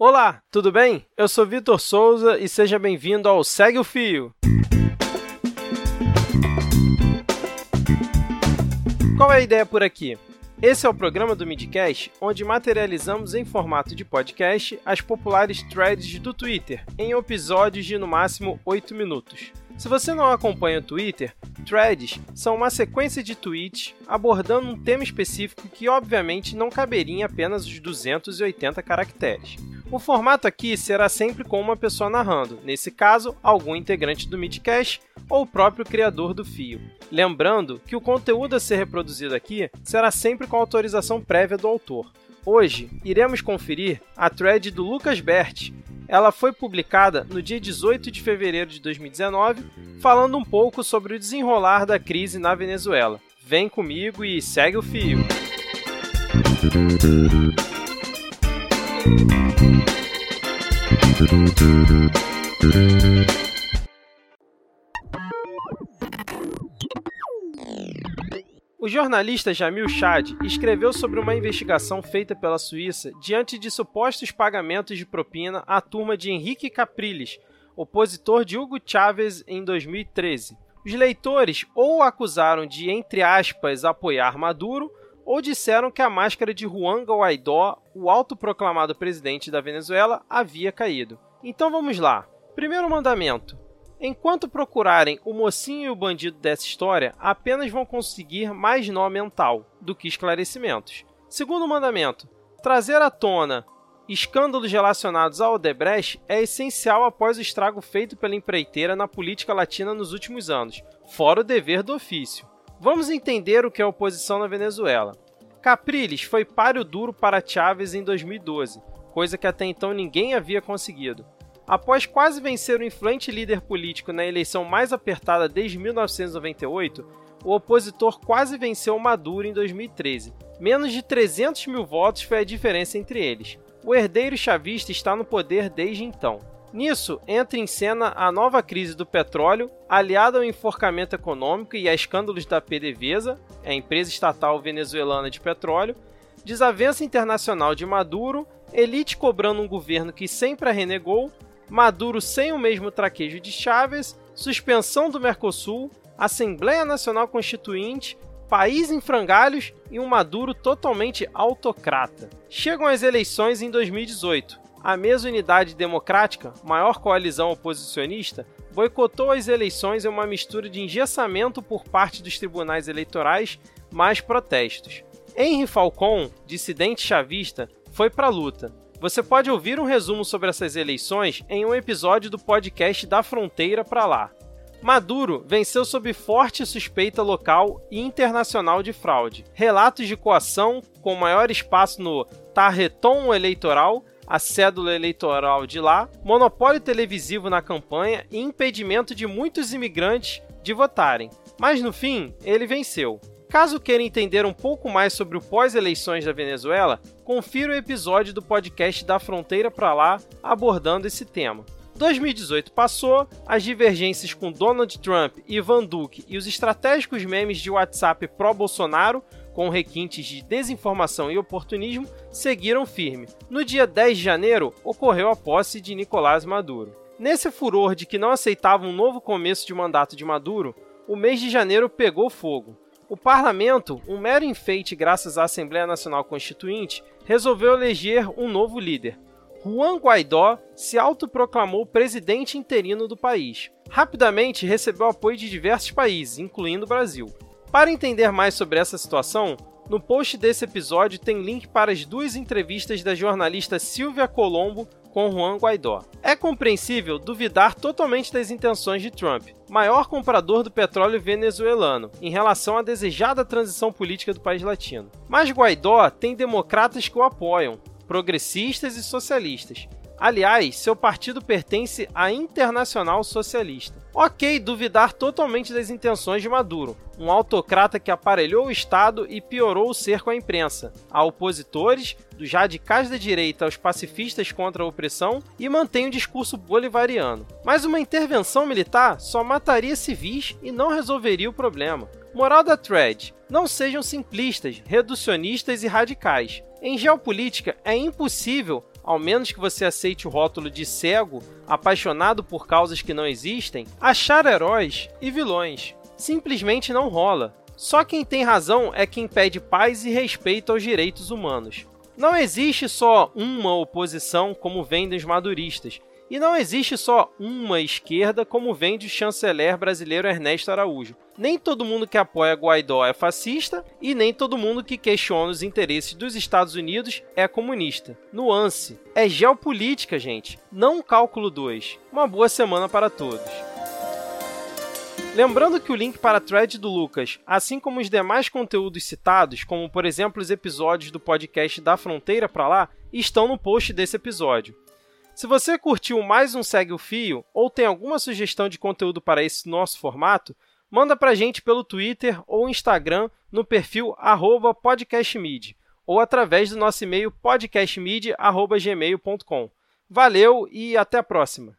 Olá, tudo bem? Eu sou Vitor Souza e seja bem-vindo ao Segue o Fio. Qual é a ideia por aqui? Esse é o programa do Midcast, onde materializamos em formato de podcast as populares threads do Twitter, em episódios de no máximo 8 minutos. Se você não acompanha o Twitter, threads são uma sequência de tweets abordando um tema específico que obviamente não caberia em apenas os 280 caracteres. O formato aqui será sempre com uma pessoa narrando, nesse caso, algum integrante do Midcast ou o próprio criador do fio. Lembrando que o conteúdo a ser reproduzido aqui será sempre com autorização prévia do autor. Hoje, iremos conferir a thread do Lucas Bert. Ela foi publicada no dia 18 de fevereiro de 2019, falando um pouco sobre o desenrolar da crise na Venezuela. Vem comigo e segue o fio. O jornalista Jamil Chad escreveu sobre uma investigação feita pela Suíça diante de supostos pagamentos de propina à turma de Henrique Capriles, opositor de Hugo Chávez em 2013. Os leitores ou acusaram de, entre aspas, apoiar Maduro, ou disseram que a máscara de Juan Guaidó, o autoproclamado presidente da Venezuela, havia caído. Então vamos lá. Primeiro mandamento: Enquanto procurarem o mocinho e o bandido dessa história, apenas vão conseguir mais nó mental do que esclarecimentos. Segundo mandamento: trazer à tona escândalos relacionados ao Odebrecht é essencial após o estrago feito pela empreiteira na política latina nos últimos anos, fora o dever do ofício. Vamos entender o que é oposição na Venezuela. Capriles foi páreo duro para Chávez em 2012, coisa que até então ninguém havia conseguido. Após quase vencer o influente líder político na eleição mais apertada desde 1998, o opositor quase venceu Maduro em 2013. Menos de 300 mil votos foi a diferença entre eles. O herdeiro chavista está no poder desde então. Nisso, entra em cena a nova crise do petróleo, aliada ao enforcamento econômico e a escândalos da PDVSA, a empresa estatal venezuelana de petróleo, desavença internacional de Maduro, elite cobrando um governo que sempre a renegou Maduro sem o mesmo traquejo de Chávez, suspensão do Mercosul, Assembleia Nacional Constituinte, país em frangalhos e um Maduro totalmente autocrata. Chegam as eleições em 2018. A mesma Unidade Democrática, maior coalizão oposicionista, boicotou as eleições em uma mistura de engessamento por parte dos tribunais eleitorais mais protestos. Henry Falcon, dissidente chavista, foi para a luta, você pode ouvir um resumo sobre essas eleições em um episódio do podcast Da Fronteira para Lá. Maduro venceu sob forte suspeita local e internacional de fraude. Relatos de coação, com maior espaço no tarretom eleitoral, a cédula eleitoral de lá, monopólio televisivo na campanha e impedimento de muitos imigrantes de votarem. Mas no fim, ele venceu. Caso queira entender um pouco mais sobre o pós-eleições da Venezuela, confira o episódio do podcast Da Fronteira para Lá abordando esse tema. 2018 passou, as divergências com Donald Trump, Ivan Duque e os estratégicos memes de WhatsApp pró-Bolsonaro, com requintes de desinformação e oportunismo, seguiram firme. No dia 10 de janeiro, ocorreu a posse de Nicolás Maduro. Nesse furor de que não aceitava um novo começo de mandato de Maduro, o mês de janeiro pegou fogo. O parlamento, um mero enfeite graças à Assembleia Nacional Constituinte, resolveu eleger um novo líder. Juan Guaidó se autoproclamou presidente interino do país. Rapidamente recebeu apoio de diversos países, incluindo o Brasil. Para entender mais sobre essa situação, no post desse episódio tem link para as duas entrevistas da jornalista Silvia Colombo com Juan Guaidó. É compreensível duvidar totalmente das intenções de Trump, maior comprador do petróleo venezuelano, em relação à desejada transição política do país latino. Mas Guaidó tem democratas que o apoiam, progressistas e socialistas, Aliás, seu partido pertence à Internacional Socialista. Ok duvidar totalmente das intenções de Maduro, um autocrata que aparelhou o Estado e piorou o cerco à imprensa, a opositores, dos radicais da direita aos pacifistas contra a opressão e mantém o discurso bolivariano. Mas uma intervenção militar só mataria civis e não resolveria o problema. Moral da thread: não sejam simplistas, reducionistas e radicais. Em geopolítica, é impossível ao menos que você aceite o rótulo de cego, apaixonado por causas que não existem, achar heróis e vilões. Simplesmente não rola. Só quem tem razão é quem pede paz e respeito aos direitos humanos. Não existe só uma oposição como vem dos maduristas, e não existe só uma esquerda como vem do chanceler brasileiro Ernesto Araújo. Nem todo mundo que apoia Guaidó é fascista e nem todo mundo que questiona os interesses dos Estados Unidos é comunista. Nuance. É geopolítica, gente, não cálculo 2. Uma boa semana para todos. Lembrando que o link para a thread do Lucas, assim como os demais conteúdos citados, como por exemplo os episódios do podcast Da Fronteira para lá, estão no post desse episódio. Se você curtiu mais um Segue o Fio ou tem alguma sugestão de conteúdo para esse nosso formato, manda pra gente pelo Twitter ou Instagram no perfil podcastmid ou através do nosso e-mail podcastmid.gmail.com. Valeu e até a próxima!